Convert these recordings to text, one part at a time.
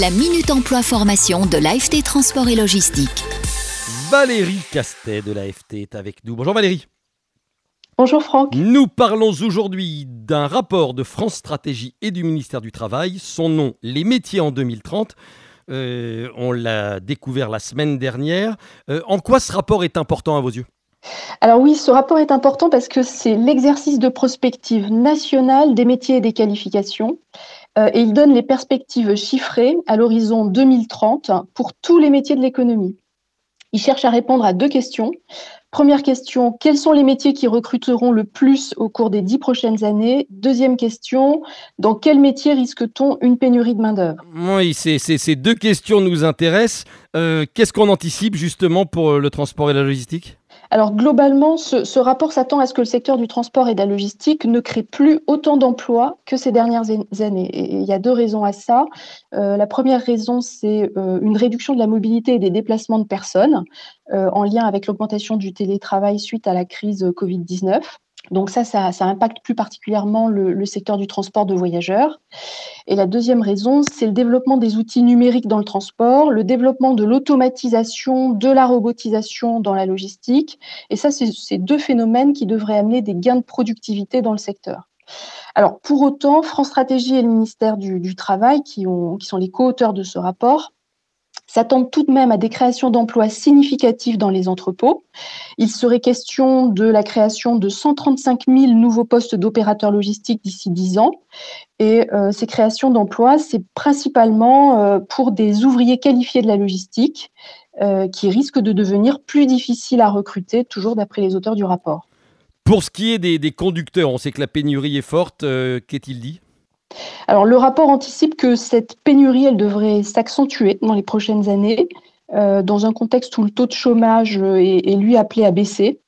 La Minute Emploi Formation de l'AFT Transport et Logistique. Valérie Castet de l'AFT est avec nous. Bonjour Valérie. Bonjour Franck. Nous parlons aujourd'hui d'un rapport de France Stratégie et du ministère du Travail. Son nom, Les métiers en 2030. Euh, on l'a découvert la semaine dernière. Euh, en quoi ce rapport est important à vos yeux? Alors oui, ce rapport est important parce que c'est l'exercice de prospective nationale des métiers et des qualifications. Euh, et il donne les perspectives chiffrées à l'horizon 2030 pour tous les métiers de l'économie. Il cherche à répondre à deux questions. Première question, quels sont les métiers qui recruteront le plus au cours des dix prochaines années? Deuxième question, dans quel métier risque-t-on une pénurie de main-d'œuvre? Oui, ces deux questions nous intéressent. Euh, qu'est-ce qu'on anticipe justement pour le transport et la logistique? Alors globalement, ce, rapport s'attend à ce que le secteur du transport et de la logistique ne crée plus autant d'emplois que ces dernières années. Et il y a deux raisons à ça. Euh, la première raison, c'est euh, une réduction de la mobilité et des déplacements de personnes euh, en lien avec l'augmentation du télétravail suite à la crise Covid-19. Donc ça, ça, impacte plus particulièrement le, secteur du transport de voyageurs. Et la deuxième raison, c'est le développement des outils numériques dans le transport, le développement de l'automatisation, de la robotisation dans la logistique. Et ça, c'est ces deux phénomènes qui devraient amener des gains de productivité dans le secteur. Alors, pour autant, France Stratégie et le ministère du, Travail, qui sont les co-auteurs de ce rapport, s'attendent tout de même à des créations d'emplois significatives dans les entrepôts. Il serait question de la création de 135 000 nouveaux postes d'opérateurs logistiques d'ici 10 ans. Et euh, ces créations d'emplois, c'est principalement euh, pour des ouvriers qualifiés de la logistique euh, qui risquent de devenir plus difficiles à recruter, toujours d'après les auteurs du rapport. Pour ce qui est des conducteurs, on sait que la pénurie est forte. Qu'est-il dit? Le rapport anticipe que cette pénurie, devrait s'accentuer dans les prochaines années, euh, dans un contexte où le taux de chômage est, lui appelé à baisser.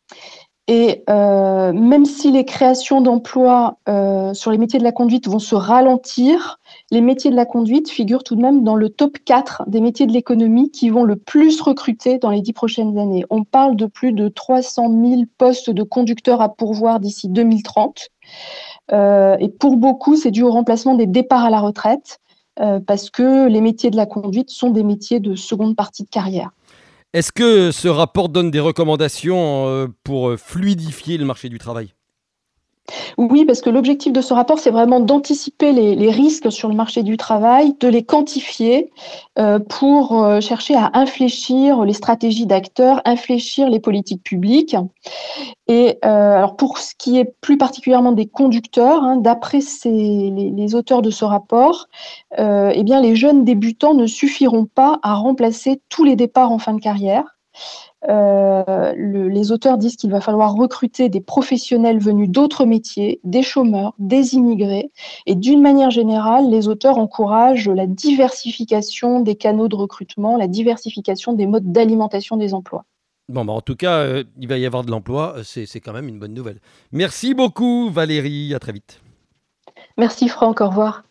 Et euh, même si les créations d'emplois euh, sur les métiers de la conduite vont se ralentir, les métiers de la conduite figurent tout de même dans le top 4 des métiers de l'économie qui vont le plus recruter dans les dix prochaines années. On parle de plus de 300 000 postes de conducteurs à pourvoir d'ici 2030. Euh, et pour beaucoup, c'est dû au remplacement des départs à la retraite, euh, parce que les métiers de la conduite sont des métiers de seconde partie de carrière. Est-ce que ce rapport donne des recommandations euh, pour fluidifier le marché du travail? Oui, parce que l'objectif de ce rapport, c'est vraiment d'anticiper les, risques sur le marché du travail, de les quantifier euh, pour euh, chercher à infléchir les stratégies d'acteurs, infléchir les politiques publiques. Et euh, alors pour ce qui est plus particulièrement des conducteurs, hein, d'après les, les, auteurs de ce rapport, eh bien les jeunes débutants ne suffiront pas à remplacer tous les départs en fin de carrière. Euh, les auteurs disent qu'il va falloir recruter des professionnels venus d'autres métiers, des chômeurs, des immigrés. Et d'une manière générale, les auteurs encouragent la diversification des canaux de recrutement, la diversification des modes d'alimentation des emplois. Bon, bah en tout cas, euh, il va y avoir de l'emploi, euh, c'est quand même une bonne nouvelle. Merci beaucoup Valérie, à très vite. Merci Franck, au revoir.